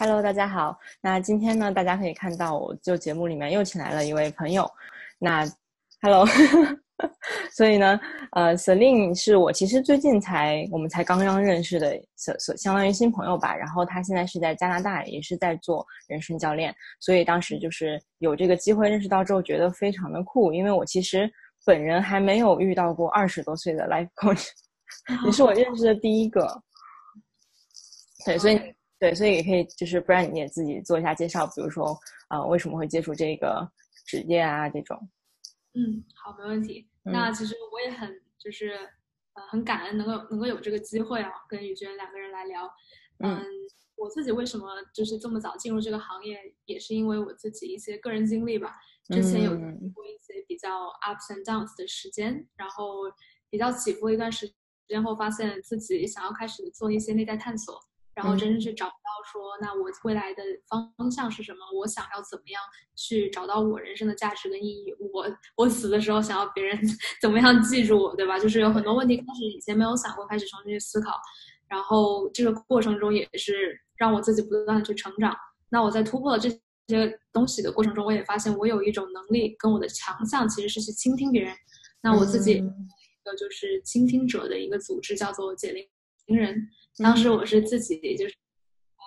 Hello，大家好。那今天呢，大家可以看到，我就节目里面又请来了一位朋友。那 Hello，所以呢，呃，Celine 是我其实最近才我们才刚刚认识的，所所相当于新朋友吧。然后他现在是在加拿大，也是在做人生教练。所以当时就是有这个机会认识到之后，觉得非常的酷。因为我其实本人还没有遇到过二十多岁的 life coach，你是我认识的第一个。对，所以。对，所以也可以，就是不然你也自己做一下介绍，比如说，呃，为什么会接触这个职业啊？这种。嗯，好，没问题。那其实我也很，就是呃，很感恩能够能够有这个机会啊，跟宇娟两个人来聊。嗯，我自己为什么就是这么早进入这个行业，也是因为我自己一些个人经历吧。之前有过一些比较 ups and downs 的时间，然后比较起伏一段时间后，发现自己想要开始做一些内在探索。然后真正去找到说，那我未来的方向是什么？我想要怎么样去找到我人生的价值跟意义？我我死的时候想要别人 怎么样记住我，对吧？就是有很多问题开始以前没有想过，开始重新去思考。然后这个过程中也是让我自己不断的去成长。那我在突破了这些东西的过程中，我也发现我有一种能力跟我的强项其实是去倾听别人。那我自己一个就是倾听者的一个组织叫做解铃人。当时我是自己就是，呃，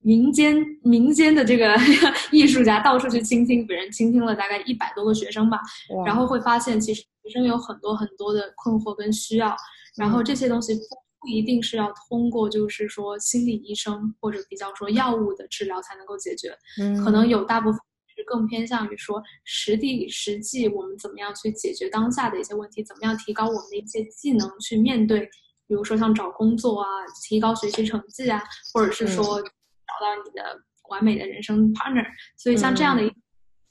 民间民间的这个 艺术家，到处去倾听别人，倾听了大概一百多个学生吧，然后会发现其实学生有很多很多的困惑跟需要，然后这些东西不不一定是要通过就是说心理医生或者比较说药物的治疗才能够解决，嗯，可能有大部分是更偏向于说实地实际我们怎么样去解决当下的一些问题，怎么样提高我们的一些技能去面对。比如说像找工作啊，提高学习成绩啊，或者是说找到你的完美的人生 partner，所以像这样的一，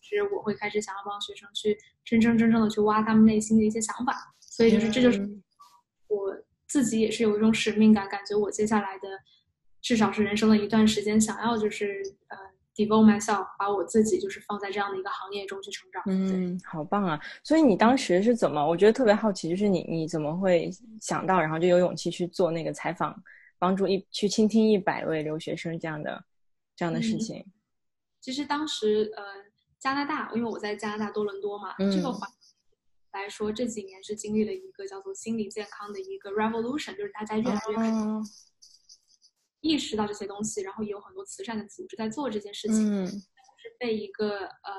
其实我会开始想要帮学生去真真正正的去挖他们内心的一些想法，所以就是这就是我自己也是有一种使命感，感觉我接下来的至少是人生的一段时间，想要就是呃。Devote myself，把我自己就是放在这样的一个行业中去成长。嗯，好棒啊！所以你当时是怎么？我觉得特别好奇，就是你你怎么会想到，然后就有勇气去做那个采访，帮助一去倾听一百位留学生这样的这样的事情。其实当时呃，加拿大，因为我在加拿大多伦多嘛，这个环来说这几年是经历了一个叫做心理健康的一个 revolution，就是大家越来越。意识到这些东西，然后也有很多慈善的组织在做这件事情。嗯，是被一个呃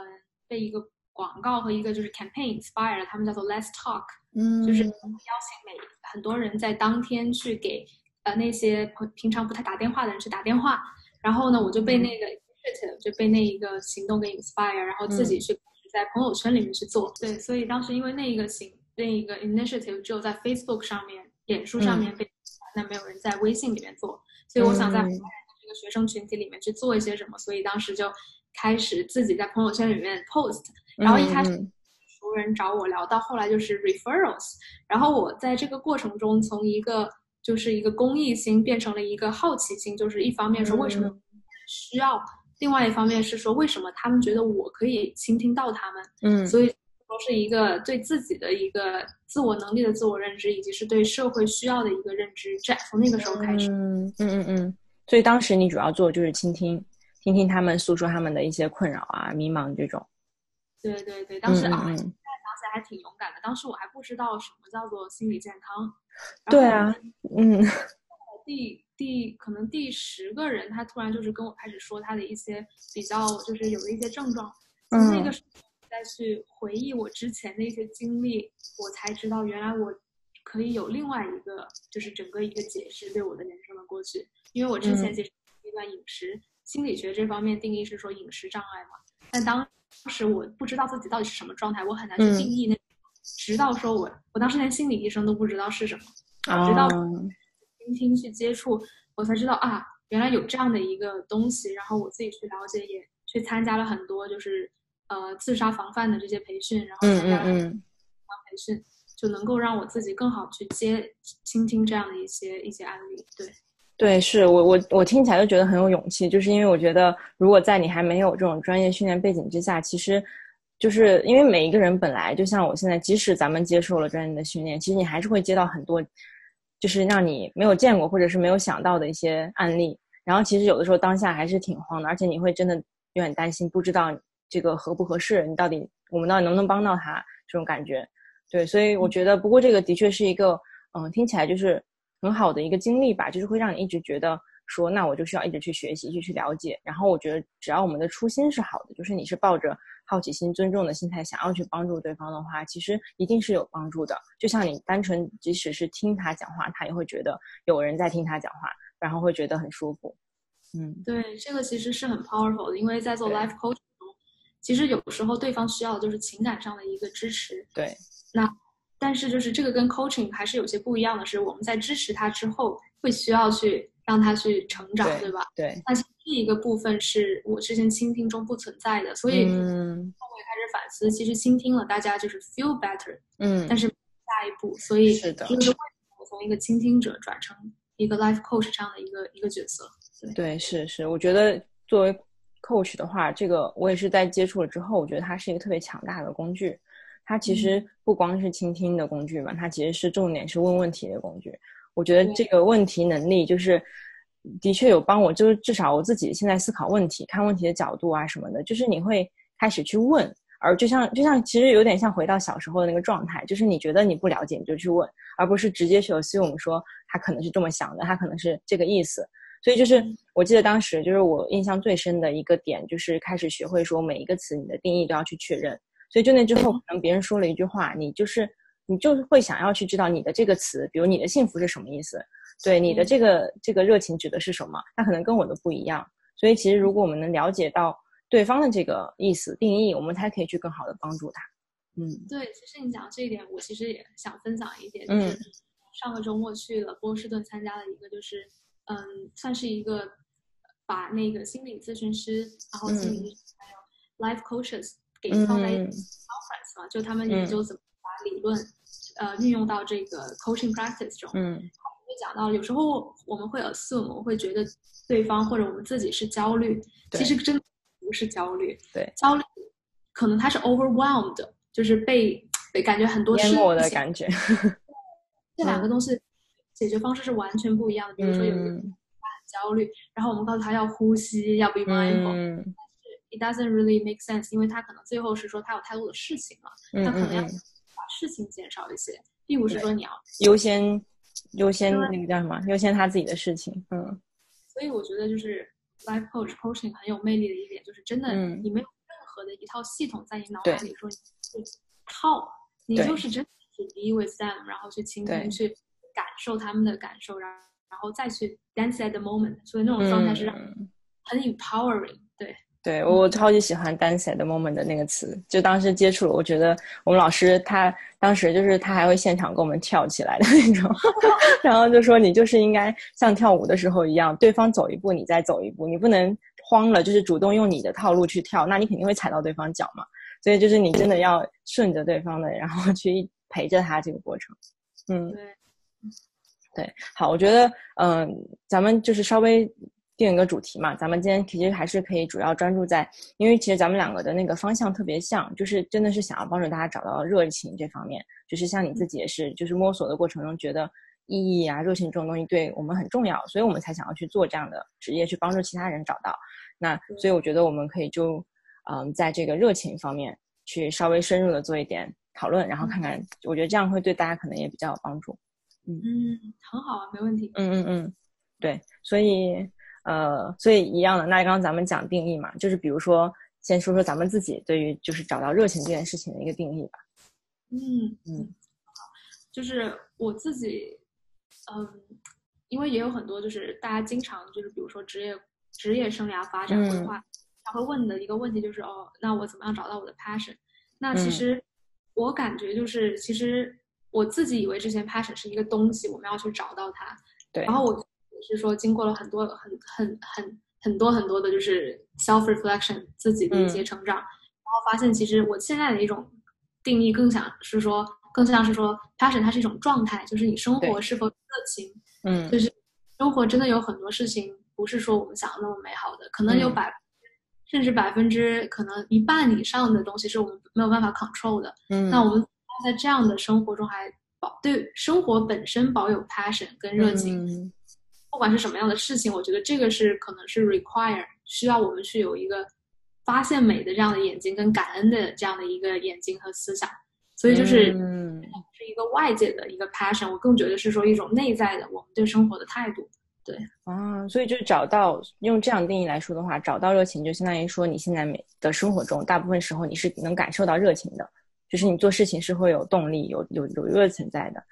被一个广告和一个就是 campaign inspire 了，他们叫做 Let's Talk，嗯，就是邀请每很多人在当天去给呃那些平平常不太打电话的人去打电话。然后呢，我就被那个 initiative 就被那一个行动给 inspire，然后自己去在朋友圈里面去做。对，所以当时因为那一个行那一个 initiative 只有在 Facebook 上面、脸书上面被，那没有人在微信里面做。所以我想在这个学生群体里面去做一些什么，所以当时就开始自己在朋友圈里面 post，然后一开始熟人找我聊，到后来就是 referrals，然后我在这个过程中从一个就是一个公益心变成了一个好奇心，就是一方面说为什么需要，另外一方面是说为什么他们觉得我可以倾听到他们，嗯，所以。都是一个对自己的一个自我能力的自我认知，以及是对社会需要的一个认知。这从那个时候开始，嗯嗯嗯嗯。所以当时你主要做就是倾听，听听他们诉说他们的一些困扰啊、迷茫这种。对对对，当时啊，现在想起来还挺勇敢的。当时我还不知道什么叫做心理健康。对啊，嗯。第第可能第十个人，他突然就是跟我开始说他的一些比较，就是有的一些症状。嗯那个时候。再去回忆我之前的一些经历，我才知道原来我可以有另外一个，就是整个一个解释对我的人生的过去。因为我之前其实一段饮食心理学这方面定义是说饮食障碍嘛，但当时我不知道自己到底是什么状态，我很难去定义那。直到说我我当时连心理医生都不知道是什么，直到倾听去接触，我才知道啊，原来有这样的一个东西。然后我自己去了解，也去参加了很多，就是。呃，自杀防范的这些培训，然后参加培训，就能够让我自己更好去接倾听这样的一些一些案例。对，对，是我我我听起来就觉得很有勇气，就是因为我觉得，如果在你还没有这种专业训练背景之下，其实就是因为每一个人本来就像我现在，即使咱们接受了专业的训练，其实你还是会接到很多，就是让你没有见过或者是没有想到的一些案例。然后其实有的时候当下还是挺慌的，而且你会真的有点担心，不知道这个合不合适，你到底我们到底能不能帮到他这种感觉。对，所以我觉得，不过这个的确是一个，嗯，听起来就是很好的一个经历吧，就是会让你一直觉得说，那我就需要一直去学习，一直去了解。然后我觉得，只要我们的初心是好的，就是你是抱着好奇心、尊重的心态，想要去帮助对方的话，其实一定是有帮助的。就像你单纯即使是听他讲话，他也会觉得有人在听他讲话，然后会觉得很舒服。嗯，对，这个其实是很 powerful 的，因为在做 life coaching 中，其实有时候对方需要的就是情感上的一个支持。对。那，但是就是这个跟 coaching 还是有些不一样的，是我们在支持他之后，会需要去让他去成长，对吧？对。那这一个部分是我之前倾听中不存在的，所以后面开始反思，其实倾听了，大家就是 feel better，嗯，但是下一步，所以是的，就是我从一个倾听者转成一个 life coach 这样的一个一个角色。对，是是，我觉得作为 coach 的话，这个我也是在接触了之后，我觉得它是一个特别强大的工具。它其实不光是倾听的工具嘛，它其实是重点是问问题的工具。我觉得这个问题能力就是的确有帮我，就是至少我自己现在思考问题、看问题的角度啊什么的，就是你会开始去问，而就像就像其实有点像回到小时候的那个状态，就是你觉得你不了解你就去问，而不是直接去 assume 说他可能是这么想的，他可能是这个意思。所以就是我记得当时就是我印象最深的一个点，就是开始学会说每一个词你的定义都要去确认。所以就那之后，可能别人说了一句话，你就是你就是会想要去知道你的这个词，比如你的幸福是什么意思？对，你的这个这个热情指的是什么？它可能跟我的不一样。所以其实如果我们能了解到对方的这个意思定义，我们才可以去更好的帮助他。嗯，对，其实你讲这一点，我其实也想分享一点，就是上个周末去了波士顿参加了一个，就是嗯，算是一个把那个心理咨询师，然后心理还有 life coaches。给放在 conference 嘛，就他们研究怎么把理论，呃，运用到这个 coaching practice 中。嗯，就讲到有时候我们会 assume，我们会觉得对方或者我们自己是焦虑，其实真不是焦虑。对，焦虑可能他是 overwhelmed，就是被被感觉很多淹没的感觉。这两个东西解决方式是完全不一样的。比如说有一个焦虑，然后我们告诉他要呼吸，要 be mindful 但是。It doesn't really make sense，因为他可能最后是说他有太多的事情了，他可能要把事情减少一些，并不是说你要优先优先那个叫什么？优先他自己的事情。嗯，所以我觉得就是 life coach coaching 很有魅力的一点，就是真的你没有任何的一套系统在你脑海里说你套，你就是真的是 be with them，然后去倾听，去感受他们的感受，然然后再去 dance at the moment，所以那种状态是让很 empowering，对。对我超级喜欢 “dance at the moment” 的那个词，就当时接触了，我觉得我们老师他当时就是他还会现场跟我们跳起来的那种，然后就说你就是应该像跳舞的时候一样，对方走一步你再走一步，你不能慌了，就是主动用你的套路去跳，那你肯定会踩到对方脚嘛。所以就是你真的要顺着对方的，然后去陪着他这个过程。嗯，对，对，好，我觉得嗯，咱们就是稍微。定一个主题嘛，咱们今天其实还是可以主要专注在，因为其实咱们两个的那个方向特别像，就是真的是想要帮助大家找到热情这方面，就是像你自己也是，就是摸索的过程中觉得意义啊、热情这种东西对我们很重要，所以我们才想要去做这样的职业，去帮助其他人找到。那所以我觉得我们可以就，嗯，在这个热情方面去稍微深入的做一点讨论，然后看看，我觉得这样会对大家可能也比较有帮助。嗯嗯，很好啊，没问题。嗯嗯嗯，对，所以。呃，所以一样的，那刚刚咱们讲定义嘛，就是比如说，先说说咱们自己对于就是找到热情这件事情的一个定义吧。嗯嗯，就是我自己，嗯，因为也有很多就是大家经常就是比如说职业职业生涯发展规划，他会问的一个问题就是哦，那我怎么样找到我的 passion？那其实我感觉就是其实我自己以为之前 passion 是一个东西，我们要去找到它。对，然后我。是说，经过了很多、很、很、很、很多、很多的，就是 self reflection，自己的一些成长，然后发现，其实我现在的一种定义，更想是说，更像是说，passion 它是一种状态，就是你生活是否热情，嗯，就是生活真的有很多事情，不是说我们想的那么美好的，可能有百，甚至百分之可能一半以上的东西是我们没有办法 control 的，嗯，那我们在这样的生活中还保对生活本身保有 passion 跟热情。不管是什么样的事情，我觉得这个是可能是 require 需要我们去有一个发现美的这样的眼睛，跟感恩的这样的一个眼睛和思想。所以就是嗯是一个外界的一个 passion，我更觉得是说一种内在的我们对生活的态度。对啊，所以就找到用这样定义来说的话，找到热情就相当于说你现在每的生活中大部分时候你是能感受到热情的，就是你做事情是会有动力、有有有热情在的。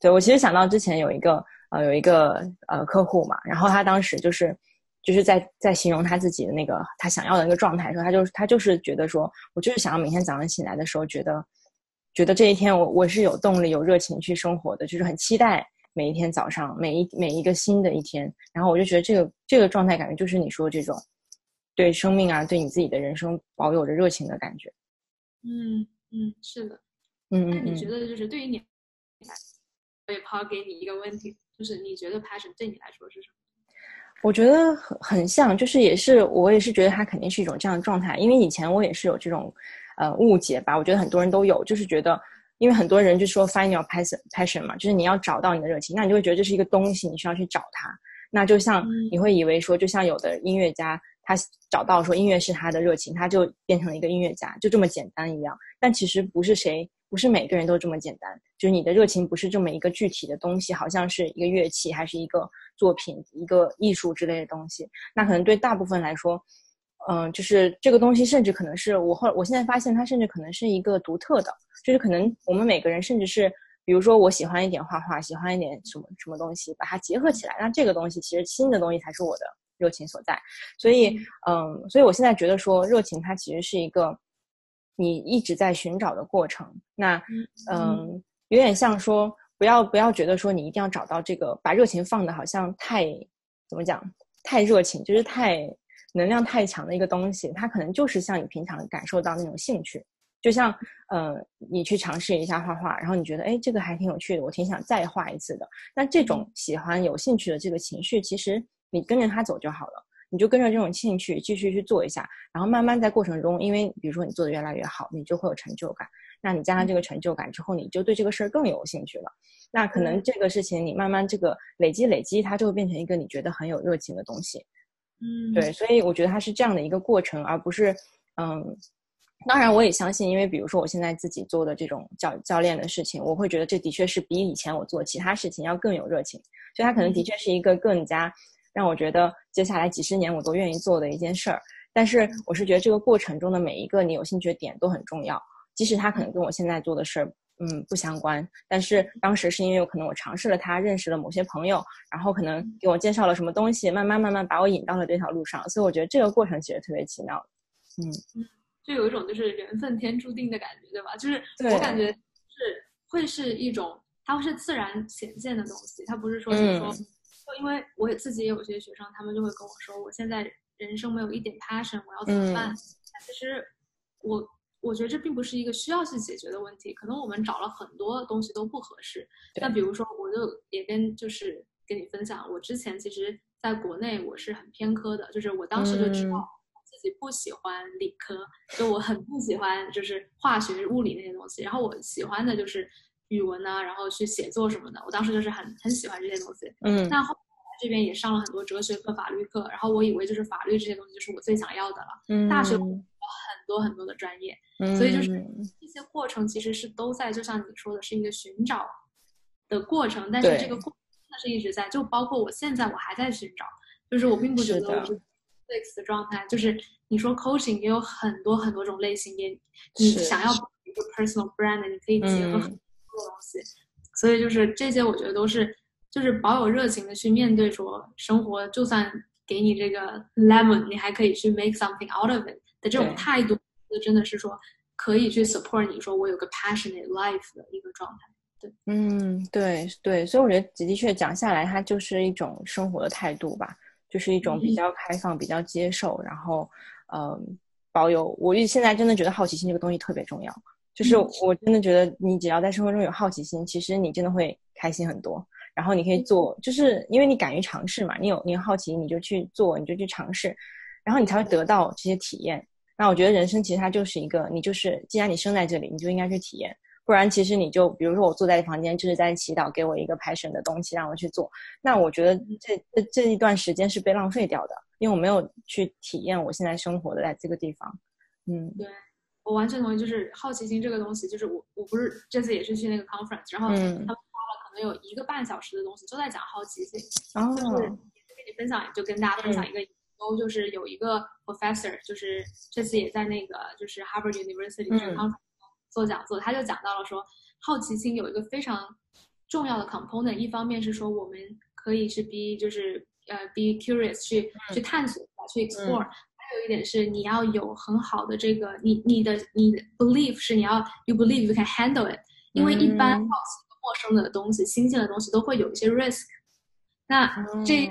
对我其实想到之前有一个呃有一个呃客户嘛，然后他当时就是就是在在形容他自己的那个他想要的那个状态的时候，他就是他就是觉得说我就是想要每天早上醒来的时候觉得觉得这一天我我是有动力、有热情去生活的，就是很期待。每一天早上，每一每一个新的一天，然后我就觉得这个这个状态感觉就是你说这种对生命啊，对你自己的人生保有着热情的感觉。嗯嗯，是的。嗯嗯那你觉得就是对于你来，我也抛给你一个问题，就是你觉得 passion 对你来说是什么？我觉得很很像，就是也是我也是觉得它肯定是一种这样的状态，因为以前我也是有这种呃误解吧，我觉得很多人都有，就是觉得。因为很多人就说 find your passion passion 嘛，就是你要找到你的热情，那你就会觉得这是一个东西，你需要去找它。那就像你会以为说，就像有的音乐家，他找到说音乐是他的热情，他就变成了一个音乐家，就这么简单一样。但其实不是谁，不是每个人都这么简单。就是你的热情不是这么一个具体的东西，好像是一个乐器，还是一个作品、一个艺术之类的东西。那可能对大部分来说，嗯，就是这个东西，甚至可能是我后我现在发现，它甚至可能是一个独特的。就是可能我们每个人，甚至是比如说我喜欢一点画画，喜欢一点什么什么东西，把它结合起来，那这个东西其实新的东西才是我的热情所在。所以，嗯，所以我现在觉得说，热情它其实是一个你一直在寻找的过程。那，嗯，有点像说，不要不要觉得说你一定要找到这个，把热情放的好像太怎么讲，太热情，就是太能量太强的一个东西。它可能就是像你平常感受到那种兴趣。就像，呃，你去尝试一下画画，然后你觉得，哎，这个还挺有趣的，我挺想再画一次的。那这种喜欢、有兴趣的这个情绪，其实你跟着他走就好了，你就跟着这种兴趣继续去做一下，然后慢慢在过程中，因为比如说你做的越来越好，你就会有成就感。那你加上这个成就感之后，你就对这个事儿更有兴趣了。那可能这个事情你慢慢这个累积累积，它就会变成一个你觉得很有热情的东西。嗯，对，所以我觉得它是这样的一个过程，而不是，嗯。当然，我也相信，因为比如说我现在自己做的这种教教练的事情，我会觉得这的确是比以前我做其他事情要更有热情，所以它可能的确是一个更加让我觉得接下来几十年我都愿意做的一件事儿。但是我是觉得这个过程中的每一个你有兴趣的点都很重要，即使它可能跟我现在做的事儿嗯不相关，但是当时是因为有可能我尝试了它，认识了某些朋友，然后可能给我介绍了什么东西，慢慢慢慢把我引到了这条路上，所以我觉得这个过程其实特别奇妙。嗯。就有一种就是缘分天注定的感觉，对吧？就是我感觉是会是一种，它会是自然显现的东西，它不是说就是说，就因为我也自己也有些学生，他们就会跟我说，我现在人生没有一点 passion，我要怎么办？但其实我我觉得这并不是一个需要去解决的问题，可能我们找了很多东西都不合适。那比如说，我就也跟就是跟你分享，我之前其实在国内我是很偏科的，就是我当时就知道。自己不喜欢理科，就我很不喜欢就是化学、物理那些东西。然后我喜欢的就是语文啊，然后去写作什么的。我当时就是很很喜欢这些东西。嗯。但后来这边也上了很多哲学课、法律课，然后我以为就是法律这些东西就是我最想要的了。嗯。大学有很多很多的专业，嗯所以就是这些过程其实是都在，就像你说的是一个寻找的过程。但是这个过程真的是一直在，就包括我现在我还在寻找，就是我并不觉得我是。fix 的状态就是你说 coaching 也有很多很多种类型，也你想要一个 personal brand，你可以结合很多东西，所以就是这些我觉得都是就是保有热情的去面对说生活，就算给你这个 lemon，你还可以去 make something out of it 的这种态度，就真的是说可以去 support 你说我有个 passionate life 的一个状态。对，嗯，对对，所以我觉得的确讲下来，它就是一种生活的态度吧。就是一种比较开放、比较接受，然后，嗯，保有。我现在真的觉得好奇心这个东西特别重要。就是我真的觉得，你只要在生活中有好奇心，其实你真的会开心很多。然后你可以做，就是因为你敢于尝试嘛。你有你有好奇，你就去做，你就去尝试，然后你才会得到这些体验。那我觉得人生其实它就是一个，你就是既然你生在这里，你就应该去体验。不然其实你就比如说我坐在房间就是在祈祷，给我一个 passion 的东西让我去做，那我觉得这这这一段时间是被浪费掉的，因为我没有去体验我现在生活的在这个地方。嗯，对我完全同意，就是好奇心这个东西，就是我我不是这次也是去那个 conference，然后他们花了可能有一个半小时的东西，都在讲好奇心，就是跟你分享，就跟大家分享一个。都就是有一个 professor，就是这次也在那个就是 Harvard University 这个做讲座，他就讲到了说，好奇心有一个非常重要的 component，一方面是说我们可以去 be 就是呃 be curious 去去探索去 explore，还有一点是你要有很好的这个你你的你的 belief 是你要 you believe you can handle it，因为一般好奇陌生的东西、新鲜的东西都会有一些 risk，那这。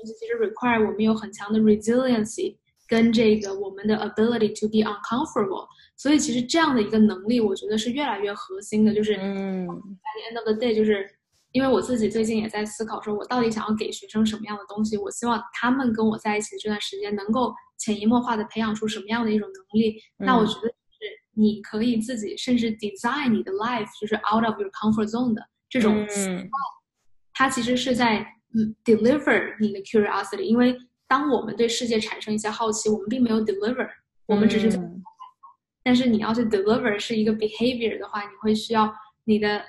东西其实 require 我们有很强的 resiliency，跟这个我们的 ability to be uncomfortable。所以其实这样的一个能力，我觉得是越来越核心的。就是嗯，at the end of the day，就是因为我自己最近也在思考，说我到底想要给学生什么样的东西？我希望他们跟我在一起的这段时间，能够潜移默化的培养出什么样的一种能力？那我觉得是你可以自己甚至 design 你的 life，就是 out of your comfort zone 的这种，它其实是在。嗯，deliver 你的 curiosity，因为当我们对世界产生一些好奇，我们并没有 deliver，我们只是在。但是你要去 deliver 是一个 behavior 的话，你会需要你的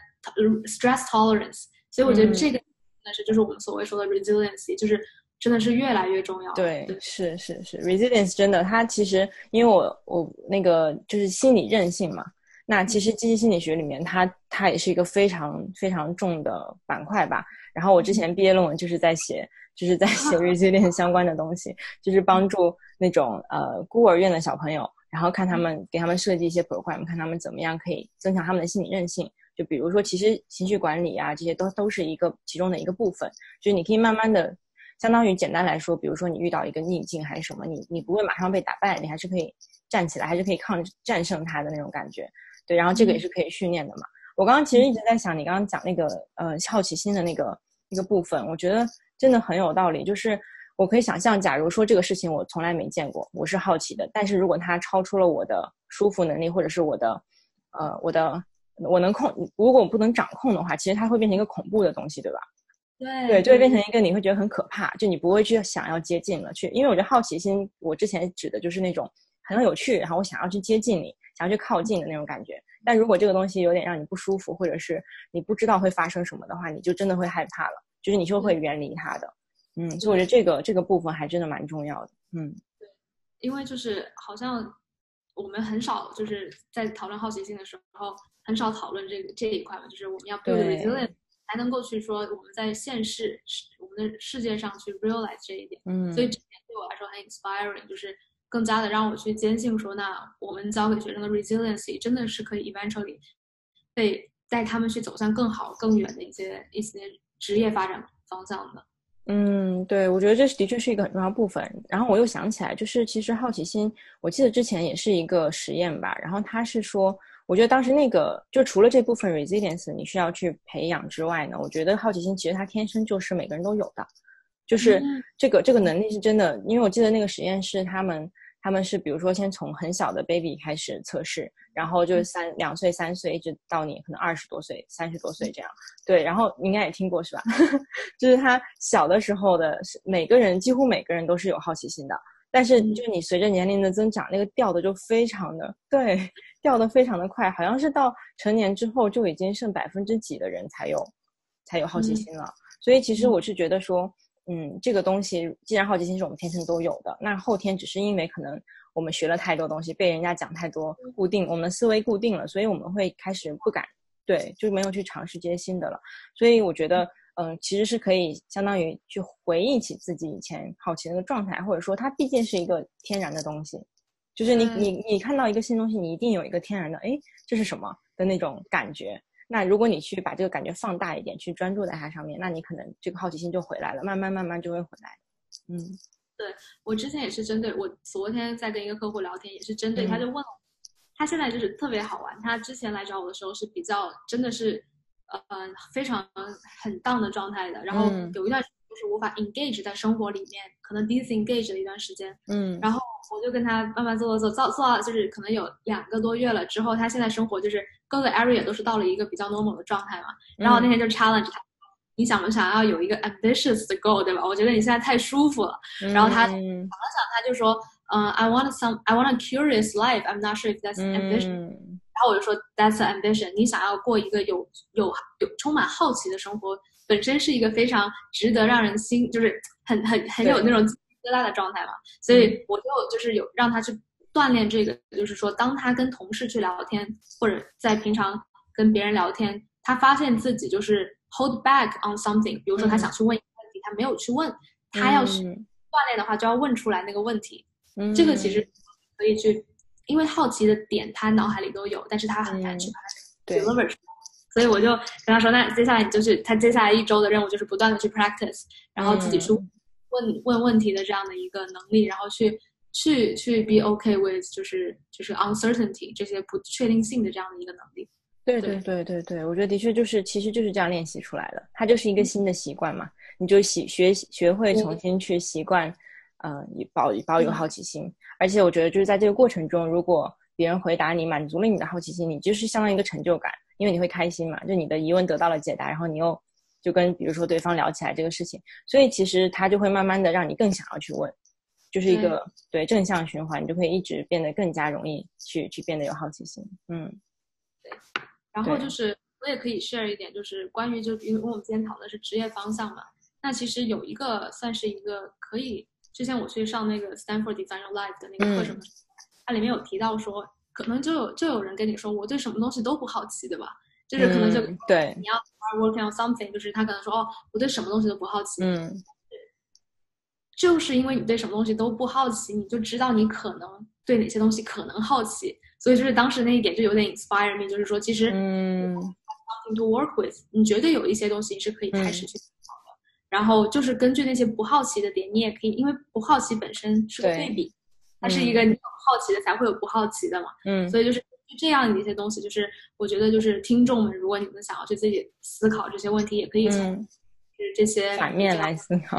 stress tolerance。所以我觉得这个真的是就是我们所谓说的 resiliency，就是真的是越来越重要。对，是是是，resilience 真的，它其实因为我我那个就是心理韧性嘛。那其实积极心理学里面，它它也是一个非常非常重的板块吧。然后我之前毕业论文就是在写，就是在写 resilience 相关的东西，就是帮助那种呃孤儿院的小朋友，然后看他们给他们设计一些 program，看他们怎么样可以增强他们的心理韧性。就比如说，其实情绪管理啊，这些都都是一个其中的一个部分。就是你可以慢慢的，相当于简单来说，比如说你遇到一个逆境还是什么，你你不会马上被打败，你还是可以站起来，还是可以抗战胜它的那种感觉。对，然后这个也是可以训练的嘛。我刚刚其实一直在想，你刚刚讲那个呃好奇心的那个一个部分，我觉得真的很有道理。就是我可以想象，假如说这个事情我从来没见过，我是好奇的，但是如果它超出了我的舒服能力，或者是我的呃我的我能控，如果我不能掌控的话，其实它会变成一个恐怖的东西，对吧？对对，就会变成一个你会觉得很可怕，就你不会去想要接近了去，因为我觉得好奇心，我之前指的就是那种很有趣，然后我想要去接近你。想要去靠近的那种感觉，但如果这个东西有点让你不舒服，或者是你不知道会发生什么的话，你就真的会害怕了，就是你就会远离它的。嗯，所以我觉得这个这个部分还真的蛮重要的。嗯，对，因为就是好像我们很少就是在讨论好奇心的时候，很少讨论这个这一块嘛，就是我们要 build resilience 才能够去说我们在现世我们的世界上去 realize 这一点。嗯，所以这点对我来说很 inspiring，就是。更加的让我去坚信说，那我们教给学生的 resiliency 真的是可以 eventually 被带他们去走向更好、更远的一些一些职业发展方向的。嗯，对，我觉得这是的确是一个很重要部分。然后我又想起来，就是其实好奇心，我记得之前也是一个实验吧。然后他是说，我觉得当时那个就除了这部分 resilience 你需要去培养之外呢，我觉得好奇心其实它天生就是每个人都有的。就是这个这个能力是真的，因为我记得那个实验室，他们他们是比如说先从很小的 baby 开始测试，然后就是三两岁三岁一直到你可能二十多岁三十多岁这样，对，然后你应该也听过是吧？就是他小的时候的每个人几乎每个人都是有好奇心的，但是就你随着年龄的增长，那个掉的就非常的对，掉的非常的快，好像是到成年之后就已经剩百分之几的人才有才有好奇心了，所以其实我是觉得说。嗯，这个东西既然好奇心是我们天生都有的，那后天只是因为可能我们学了太多东西，被人家讲太多，固定我们的思维固定了，所以我们会开始不敢，对，就没有去尝试这些新的了。所以我觉得，嗯，其实是可以相当于去回忆起自己以前好奇那个状态，或者说它毕竟是一个天然的东西，就是你你你看到一个新东西，你一定有一个天然的，哎，这是什么的那种感觉。那如果你去把这个感觉放大一点，去专注在它上面，那你可能这个好奇心就回来了，慢慢慢慢就会回来。嗯，对我之前也是针对我昨天在跟一个客户聊天，也是针对他就问我，他现在就是特别好玩。他之前来找我的时候是比较真的是呃非常很荡的状态的，然后有一段时间就是无法 engage 在生活里面，可能 disengage 了一段时间。嗯，然后我就跟他慢慢做做做，做做到就是可能有两个多月了之后，他现在生活就是各个 area 都是到了一个比较 normal 的状态嘛。然后那天就 challenge 他，你想不想要有一个 ambitious 的 goal，对吧？我觉得你现在太舒服了。然后他想了想，他就说，嗯，I want some, I want a curious life. I'm not sure if that's ambition. 然后我就说，That's ambition。你想要过一个有有有充满好奇的生活，本身是一个非常值得让人心，就是很很很有那种疙瘩的状态嘛。所以我就就是有让他去锻炼这个，就是说，当他跟同事去聊天，或者在平常跟别人聊天，他发现自己就是 hold back on something，比如说他想去问一个问题，他没有去问，他要是锻炼的话，就要问出来那个问题。这个其实可以去。因为好奇的点，他脑海里都有，但是他很难去把它 deliver 出来，所以我就跟他说，那接下来你就是他接下来一周的任务就是不断的去 practice，然后自己去问问问题的这样的一个能力，然后去去去 be okay with 就是就是 uncertainty 这些不确定性的这样的一个能力。对对。对对对，我觉得的确就是其实就是这样练习出来的，它就是一个新的习惯嘛，你就习学学会重新去习惯。呃，保保有好奇心，而且我觉得就是在这个过程中，如果别人回答你，满足了你的好奇心，你就是相当于一个成就感，因为你会开心嘛，就你的疑问得到了解答，然后你又就跟比如说对方聊起来这个事情，所以其实他就会慢慢的让你更想要去问，就是一个对正向循环，你就会一直变得更加容易去去变得有好奇心。嗯，对。然后就是我也可以 share 一点，就是关于就因为我们今天讨论的是职业方向嘛，那其实有一个算是一个可以。之前我去上那个 Stanford Design Life 的那个课程，它里面有提到说，可能就有就有人跟你说，我对什么东西都不好奇，对吧？就是可能就对你要 working on something，就是他可能说，哦，我对什么东西都不好奇。嗯，就是因为你对什么东西都不好奇，你就知道你可能对哪些东西可能好奇，所以就是当时那一点就有点 inspire me，就是说其实嗯，something to work with，你绝对有一些东西是可以开始去思考的。然后就是根据那些不好奇的点，你也可以，因为不好奇本身是个对比，它是一个你有好奇的才会有不好奇的嘛。嗯，所以就是这样的一些东西，就是我觉得就是听众们，如果你们想要去自己思考这些问题，也可以从就是这些反面来思考。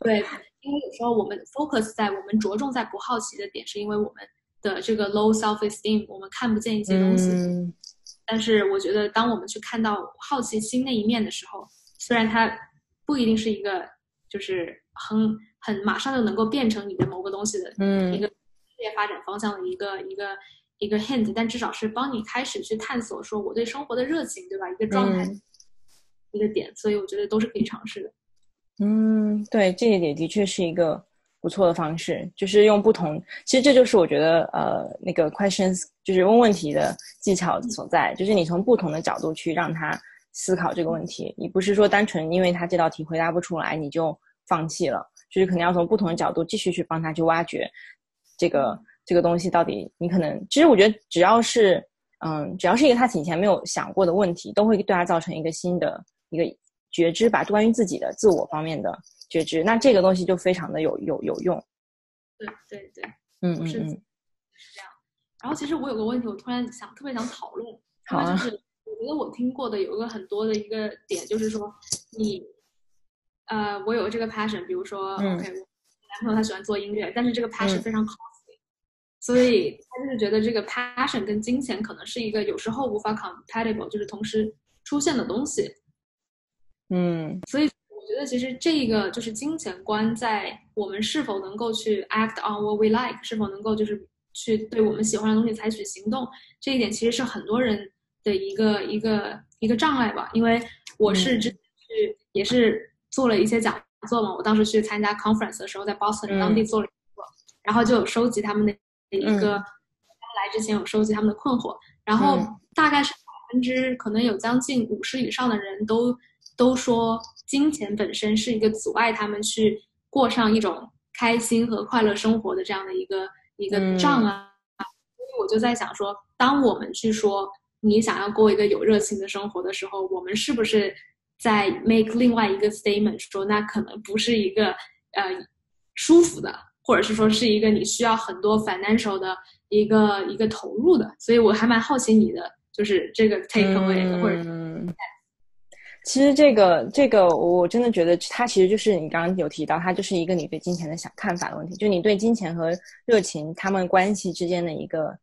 对，因为有时候我们 focus 在我们着重在不好奇的点，是因为我们的这个 low self esteem，我们看不见一些东西。嗯。但是我觉得，当我们去看到好奇心那一面的时候，虽然它。不一定是一个，就是很很马上就能够变成你的某个东西的一个事业发展方向的一个一个一个 hint，但至少是帮你开始去探索，说我对生活的热情，对吧？一个状态，一个点，所以我觉得都是可以尝试的。嗯，对，这一点的确是一个不错的方式，就是用不同，其实这就是我觉得呃那个 questions 就是问问题的技巧所在，就是你从不同的角度去让他。思考这个问题，你不是说单纯因为他这道题回答不出来你就放弃了，就是可能要从不同的角度继续去帮他去挖掘这个这个东西到底。你可能其实我觉得只要是嗯，只要是一个他以前没有想过的问题，都会对他造成一个新的一个觉知吧，关于自己的自我方面的觉知。那这个东西就非常的有有有用。对对对，嗯嗯嗯，是这样。然后其实我有个问题，我突然想特别想讨论，好啊。我觉得我听过的有一个很多的一个点，就是说你，呃，我有这个 passion，比如说，OK，我男朋友他喜欢做音乐，但是这个 passion 非常 costly，所以他就是觉得这个 passion 跟金钱可能是一个有时候无法 compatible，就是同时出现的东西。嗯，所以我觉得其实这个就是金钱观在我们是否能够去 act on what we like，是否能够就是去对我们喜欢的东西采取行动，这一点其实是很多人。的一个一个一个障碍吧，因为我是之前去也是做了一些讲座嘛，我当时去参加 conference 的时候，在 Boston 当地做了一个，然后就有收集他们的一个，他们来之前有收集他们的困惑，然后大概是百分之可能有将近五十以上的人都都说金钱本身是一个阻碍他们去过上一种开心和快乐生活的这样的一个一个障碍，所以我就在想说，当我们去说。你想要过一个有热情的生活的时候，我们是不是在 make 另外一个 statement 说，那可能不是一个呃舒服的，或者是说是一个你需要很多 financial 的一个一个投入的？所以我还蛮好奇你的就是这个 take away 或者。其实这个这个，我真的觉得它其实就是你刚刚有提到，它就是一个你对金钱的想看法的问题，就你对金钱和热情他们关系之间的一个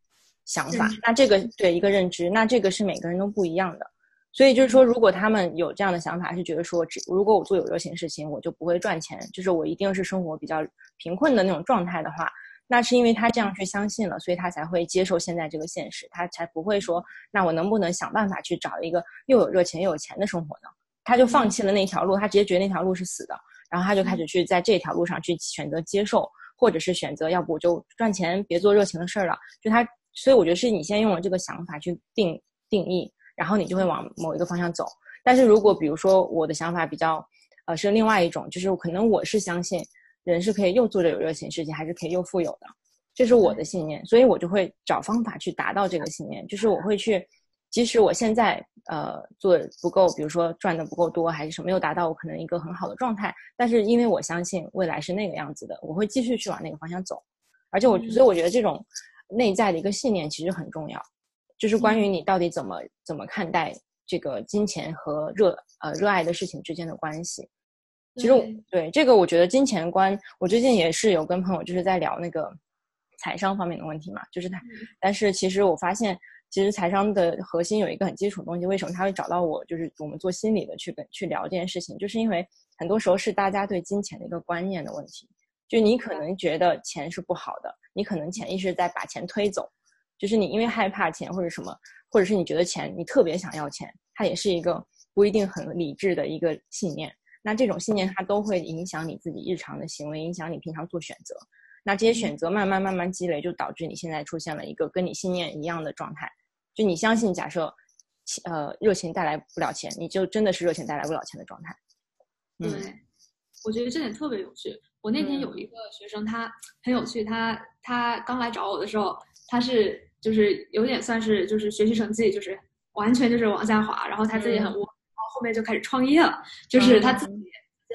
想法。那这个对一个认知，那这个是每个人都不一样的。所以就是说，如果他们有这样的想法，是觉得说，只如果我做有热情的事情，我就不会赚钱，就是我一定是生活比较贫困的那种状态的话，那是因为他这样去相信了，所以他才会接受现在这个现实，他才不会说，那我能不能想办法去找一个又有热情又有钱的生活呢？他就放弃了那条路，他直接觉得那条路是死的，然后他就开始去在这条路上去选择接受，或者是选择要不就赚钱，别做热情的事儿了。就他，所以我觉得是你先用了这个想法去定定义。然后你就会往某一个方向走，但是如果比如说我的想法比较，呃，是另外一种，就是可能我是相信人是可以又做着有热情事情，还是可以又富有的，这是我的信念，所以我就会找方法去达到这个信念，就是我会去，即使我现在呃做不够，比如说赚的不够多，还是什么，没有达到我可能一个很好的状态，但是因为我相信未来是那个样子的，我会继续去往那个方向走，而且我所以我觉得这种内在的一个信念其实很重要。就是关于你到底怎么怎么看待这个金钱和热呃热爱的事情之间的关系。其实对这个，我觉得金钱观，我最近也是有跟朋友就是在聊那个财商方面的问题嘛，就是他，但是其实我发现，其实财商的核心有一个很基础的东西，为什么他会找到我？就是我们做心理的去跟去聊这件事情，就是因为很多时候是大家对金钱的一个观念的问题。就你可能觉得钱是不好的，你可能潜意识在把钱推走。就是你因为害怕钱或者什么，或者是你觉得钱你特别想要钱，它也是一个不一定很理智的一个信念。那这种信念它都会影响你自己日常的行为，影响你平常做选择。那这些选择慢慢慢慢积累，就导致你现在出现了一个跟你信念一样的状态。就你相信，假设，呃，热情带来不了钱，你就真的是热情带来不了钱的状态。对，我觉得这点特别有趣。我那天有一个学生，他很有趣，他他刚来找我的时候，他是。就是有点算是就是学习成绩就是完全就是往下滑，然后他自己很窝，然后后面就开始创业了，就是他自己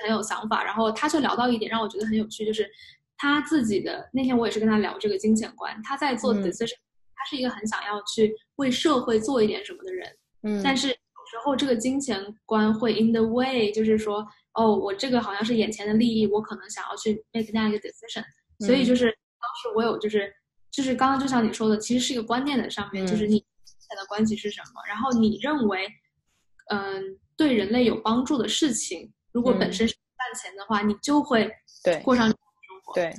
很有想法，然后他就聊到一点让我觉得很有趣，就是他自己的那天我也是跟他聊这个金钱观，他在做 decision，他是一个很想要去为社会做一点什么的人，嗯，但是有时候这个金钱观会 in the way，就是说哦我这个好像是眼前的利益，我可能想要去 make 那样一个 decision，所以就是当时我有就是。就是刚刚就像你说的，其实是一个观念的上面，就是你的关系是什么，然后你认为，嗯，对人类有帮助的事情，如果本身是赚钱的话，你就会对过上生活。对，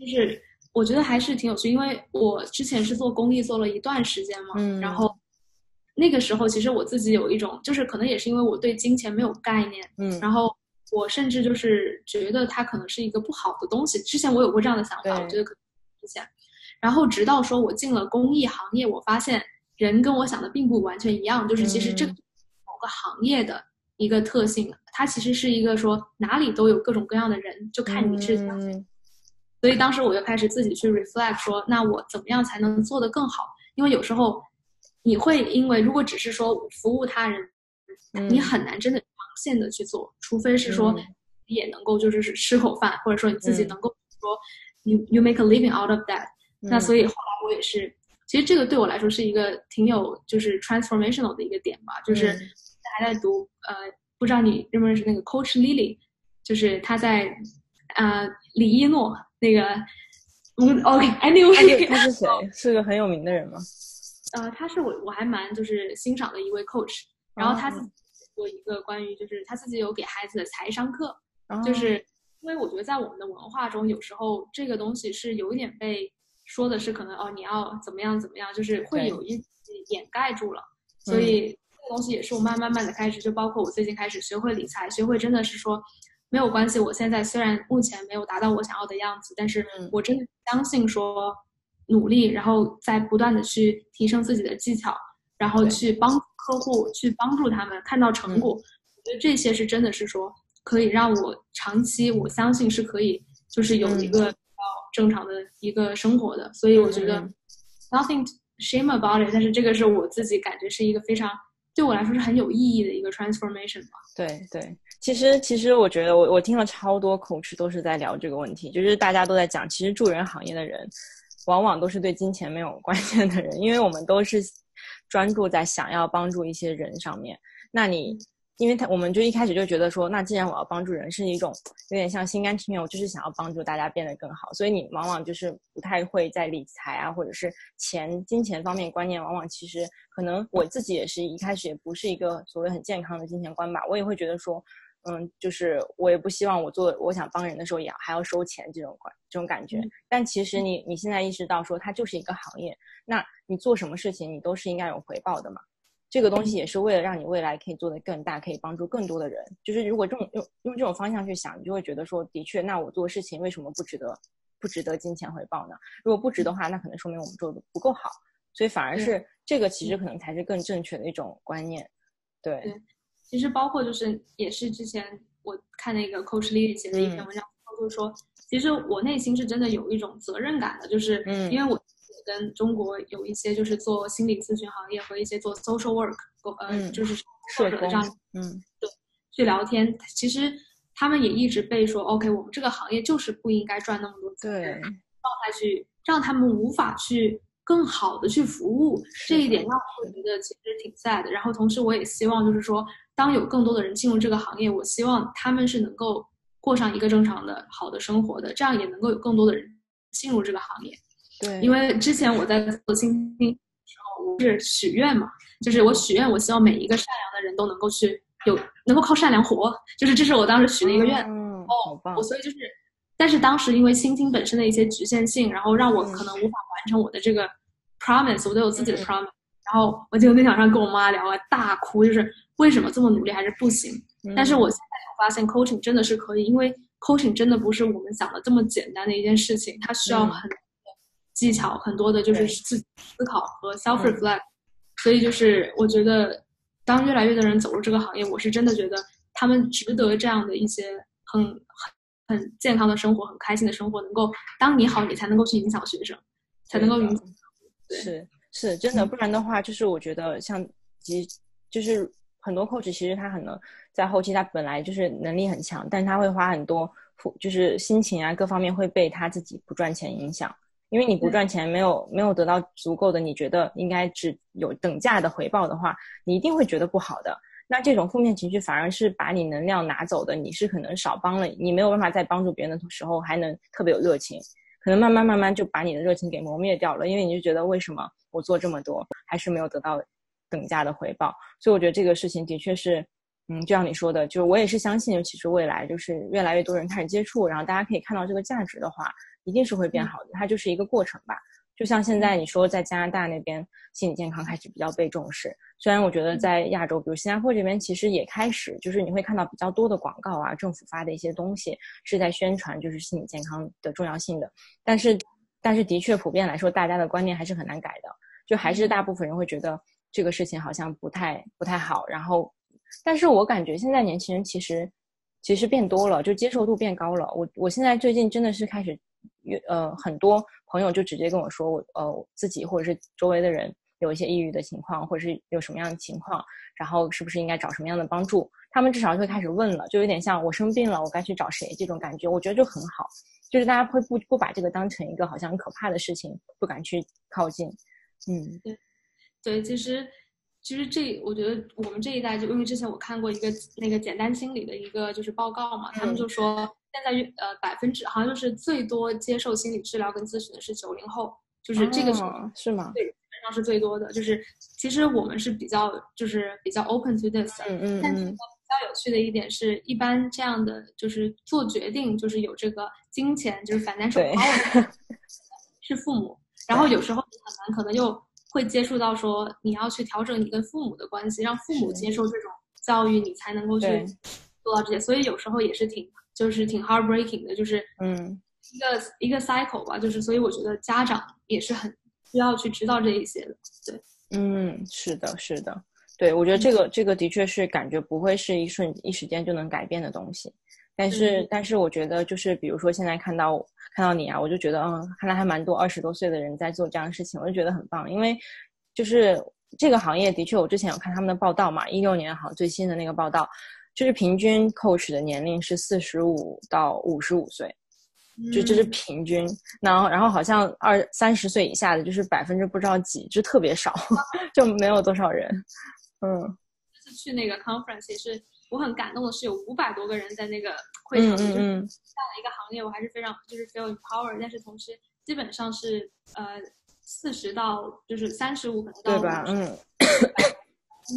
就是我觉得还是挺有趣，因为我之前是做公益做了一段时间嘛，然后那个时候其实我自己有一种，就是可能也是因为我对金钱没有概念，嗯，然后我甚至就是觉得它可能是一个不好的东西。之前我有过这样的想法，我觉得可之前。然后直到说我进了公益行业，我发现人跟我想的并不完全一样。就是其实这某个行业的一个特性，它其实是一个说哪里都有各种各样的人，就看你是。所以当时我就开始自己去 reflect，说那我怎么样才能做得更好？因为有时候你会因为如果只是说服务他人，你很难真的长线的去做，除非是说也能够就是是 吃口饭，或者说你自己能够说 you you make a living out of that。那所以后来我也是，其实这个对我来说是一个挺有就是 transformational 的一个点吧，就是还在读呃，不知道你认不认识那个 Coach Lily，就是他在呃李一诺那个，我 OK，Anyway，他是谁？是个很有名的人吗？呃，他是我我还蛮就是欣赏的一位 Coach，然后他自己做一个关于就是他自己有给孩子的财商课，就是因为我觉得在我们的文化中，有时候这个东西是有一点被。说的是可能哦，你要怎么样怎么样，就是会有一掩盖住了，所以这个东西也是我慢慢慢的开始，就包括我最近开始学会理财，学会真的是说没有关系。我现在虽然目前没有达到我想要的样子，但是我真的相信说努力，然后在不断的去提升自己的技巧，然后去帮客户，去帮助他们看到成果。我觉得这些是真的是说可以让我长期，我相信是可以，就是有一个。正常的一个生活的，所以我觉得 nothing shame about it。但是这个是我自己感觉是一个非常对我来说是很有意义的一个 transformation 吧。对对，其实其实我觉得我我听了超多 coach 都是在聊这个问题，就是大家都在讲，其实助人行业的人往往都是对金钱没有关键的人，因为我们都是专注在想要帮助一些人上面。那你因为他我们就一开始就觉得说，那既然我要帮助人，是一种有点像心甘情愿，我就是想要帮助大家变得更好，所以你往往就是不太会在理财啊，或者是钱金钱方面观念，往往其实可能我自己也是一开始也不是一个所谓很健康的金钱观吧，我也会觉得说。嗯，就是我也不希望我做我想帮人的时候也还要收钱这种感这种感觉。但其实你你现在意识到说它就是一个行业，那你做什么事情你都是应该有回报的嘛。这个东西也是为了让你未来可以做得更大，可以帮助更多的人。就是如果这种用用这种方向去想，你就会觉得说，的确，那我做事情为什么不值得不值得金钱回报呢？如果不值的话，那可能说明我们做的不够好。所以反而是这个其实可能才是更正确的一种观念。对。其实包括就是也是之前我看那个 Coach Lee 写的一篇文章，就是说，其实我内心是真的有一种责任感的，就是因为我跟中国有一些就是做心理咨询行业和一些做 social work，呃，就是社者这样，嗯，对，去聊天，其实他们也一直被说，OK，我们这个行业就是不应该赚那么多钱，对，让他去让他们无法去。更好的去服务，这一点让我觉得其实挺 sad 的。然后同时我也希望，就是说，当有更多的人进入这个行业，我希望他们是能够过上一个正常的、好的生活的，这样也能够有更多的人进入这个行业。对，因为之前我在做星星时候，我是许愿嘛，就是我许愿，我希望每一个善良的人都能够去有能够靠善良活，就是这是我当时许的一个愿。嗯，好棒。我所以就是，但是当时因为倾听本身的一些局限性，然后让我可能无法完成我的这个。promise，我都有自己的 promise，然后我就那天晚上跟我妈聊啊，大哭，就是为什么这么努力还是不行？但是我现在发现 coaching 真的是可以，因为 coaching 真的不是我们想的这么简单的一件事情，它需要很多技巧，很多的就是自思考和 self reflect。所以就是我觉得，当越来越多人走入这个行业，我是真的觉得他们值得这样的一些很很很健康的生活，很开心的生活，能够当你好，你才能够去影响学生，才能够影。是是真的，不然的话，就是我觉得像，其就是很多 coach 其实他可能在后期他本来就是能力很强，但他会花很多，就是心情啊各方面会被他自己不赚钱影响。因为你不赚钱，没有没有得到足够的，你觉得应该只有等价的回报的话，你一定会觉得不好的。那这种负面情绪反而是把你能量拿走的，你是可能少帮了，你没有办法在帮助别人的时候还能特别有热情。可能慢慢慢慢就把你的热情给磨灭掉了，因为你就觉得为什么我做这么多还是没有得到等价的回报？所以我觉得这个事情的确是，嗯，就像你说的，就是我也是相信，尤其是未来就是越来越多人开始接触，然后大家可以看到这个价值的话，一定是会变好的。它就是一个过程吧。就像现在你说在加拿大那边心理健康开始比较被重视，虽然我觉得在亚洲，比如新加坡这边其实也开始，就是你会看到比较多的广告啊，政府发的一些东西是在宣传就是心理健康的重要性的，但是但是的确普遍来说，大家的观念还是很难改的，就还是大部分人会觉得这个事情好像不太不太好，然后，但是我感觉现在年轻人其实其实变多了，就接受度变高了，我我现在最近真的是开始。有呃很多朋友就直接跟我说，我呃自己或者是周围的人有一些抑郁的情况，或者是有什么样的情况，然后是不是应该找什么样的帮助？他们至少会开始问了，就有点像我生病了，我该去找谁这种感觉。我觉得就很好，就是大家会不不把这个当成一个好像很可怕的事情，不敢去靠近。嗯，对，对，其实其实这我觉得我们这一代就因为之前我看过一个那个简单心理的一个就是报告嘛，他们就说。现在呃百分之好像就是最多接受心理治疗跟咨询的是九零后，就是这个是是吗？对，基本上是最多的。就是其实我们是比较就是比较 open to this，嗯嗯嗯。但比较有趣的一点是，一般这样的就是做决定就是有这个金钱就是 financial power 是父母，然后有时候你很难可能又会接触到说你要去调整你跟父母的关系，让父母接受这种教育，你才能够去做到这些。所以有时候也是挺。就是挺 heartbreaking 的，就是嗯，一个一个 cycle 吧，就是所以我觉得家长也是很需要去知道这一些的，对，嗯，是的，是的，对，我觉得这个这个的确是感觉不会是一瞬一时间就能改变的东西，但是但是我觉得就是比如说现在看到看到你啊，我就觉得嗯，看来还蛮多二十多岁的人在做这样的事情，我就觉得很棒，因为就是这个行业的确，我之前有看他们的报道嘛，一六年好像最新的那个报道。就是平均 coach 的年龄是四十五到五十五岁，就这是平均。然后，然后好像二三十岁以下的，就是百分之不知道几，就特别少，就没有多少人。嗯，这次去那个 conference 也是我很感动的是有五百多个人在那个会场嗯，就是这样的一个行业，我还是非常就是 feel empowered，但是同时基本上是呃四十到就是三十五可能到对吧？嗯，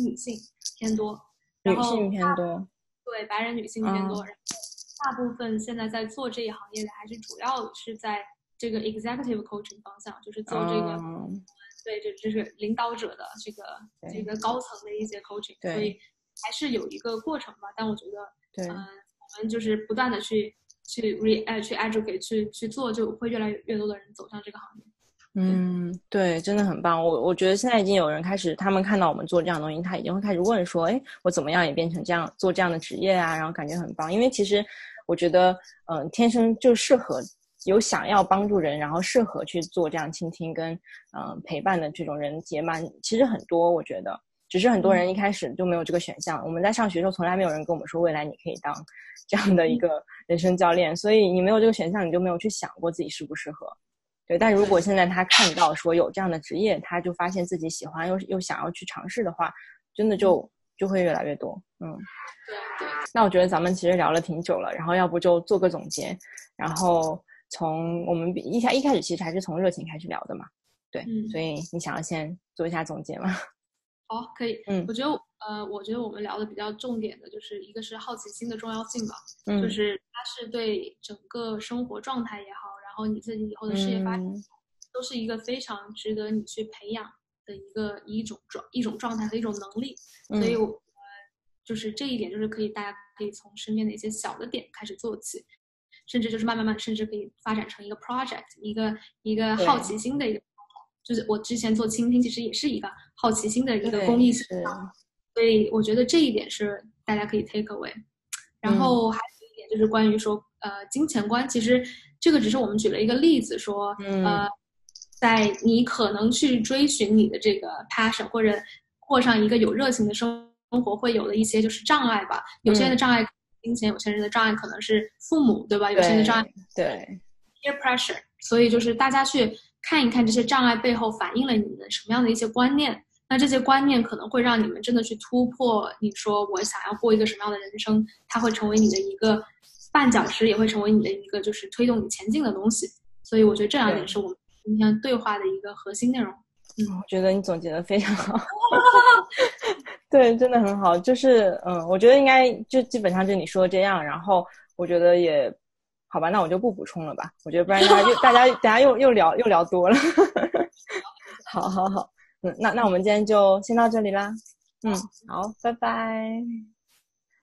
女性偏多，女性偏多，对，白人女性偏多，然后大部分现在在做这一行业的还是主要是在这个 executive coaching 方向，就是做这个。对，这这是领导者的这个这个高层的一些 coaching，所以还是有一个过程吧。但我觉得，嗯，我们就是不断的去去 re 哎去 educate 去去做，就会越来越多的人走向这个行业。嗯，对，真的很棒。我我觉得现在已经有人开始，他们看到我们做这样的东西，他已经会开始问说，哎，我怎么样也变成这样做这样的职业啊？然后感觉很棒，因为其实我觉得，嗯，天生就适合。有想要帮助人，然后适合去做这样倾听跟嗯陪伴的这种人结蛮其实很多，我觉得只是很多人一开始就没有这个选项。我们在上学的时候，从来没有人跟我们说未来你可以当 这样的一个人生教练，所以你没有这个选项，你就没有去想过自己适不适合。对，但如果现在他看到说有这样的职业，他就发现自己喜欢又又想要去尝试的话，真的就就会越来越多。嗯，对对。那我觉得咱们其实聊了挺久了，然后要不就做个总结，然后。从我们一开一开始其实还是从热情开始聊的嘛，对，所以你想要先做一下总结吗？好，可以。嗯，我觉得呃，我觉得我们聊的比较重点的就是一个是好奇心的重要性吧，嗯，就是它是对整个生活状态也好，然后你自己以后的事业发展，都是一个非常值得你去培养的一个一种状一种状态和一种能力。所以，呃，就是这一点就是可以大家可以从身边的一些小的点开始做起。甚至就是慢慢慢，甚至可以发展成一个 project，一个一个好奇心的一个，就是我之前做倾听，其实也是一个好奇心的一个公益项所以我觉得这一点是大家可以 take away。然后还有一点就是关于说，呃，金钱观，其实这个只是我们举了一个例子，说，呃，在你可能去追寻你的这个 passion 或者过上一个有热情的生生活，会有的一些就是障碍吧，有些人的障碍。金钱，有些人的障碍可能是父母，对吧？有些人的障碍对 peer pressure，所以就是大家去看一看这些障碍背后反映了你们什么样的一些观念。那这些观念可能会让你们真的去突破。你说我想要过一个什么样的人生，它会成为你的一个绊脚石，也会成为你的一个就是推动你前进的东西。所以我觉得这两点是我们今天对话的一个核心内容。嗯，我觉得你总结的非常好。对，真的很好。就是，嗯，我觉得应该就基本上就你说的这样。然后我觉得也好吧，那我就不补充了吧。我觉得不然大家又大家大家又又聊又聊多了。好好好，嗯，那那我们今天就先到这里啦。嗯，好，拜拜。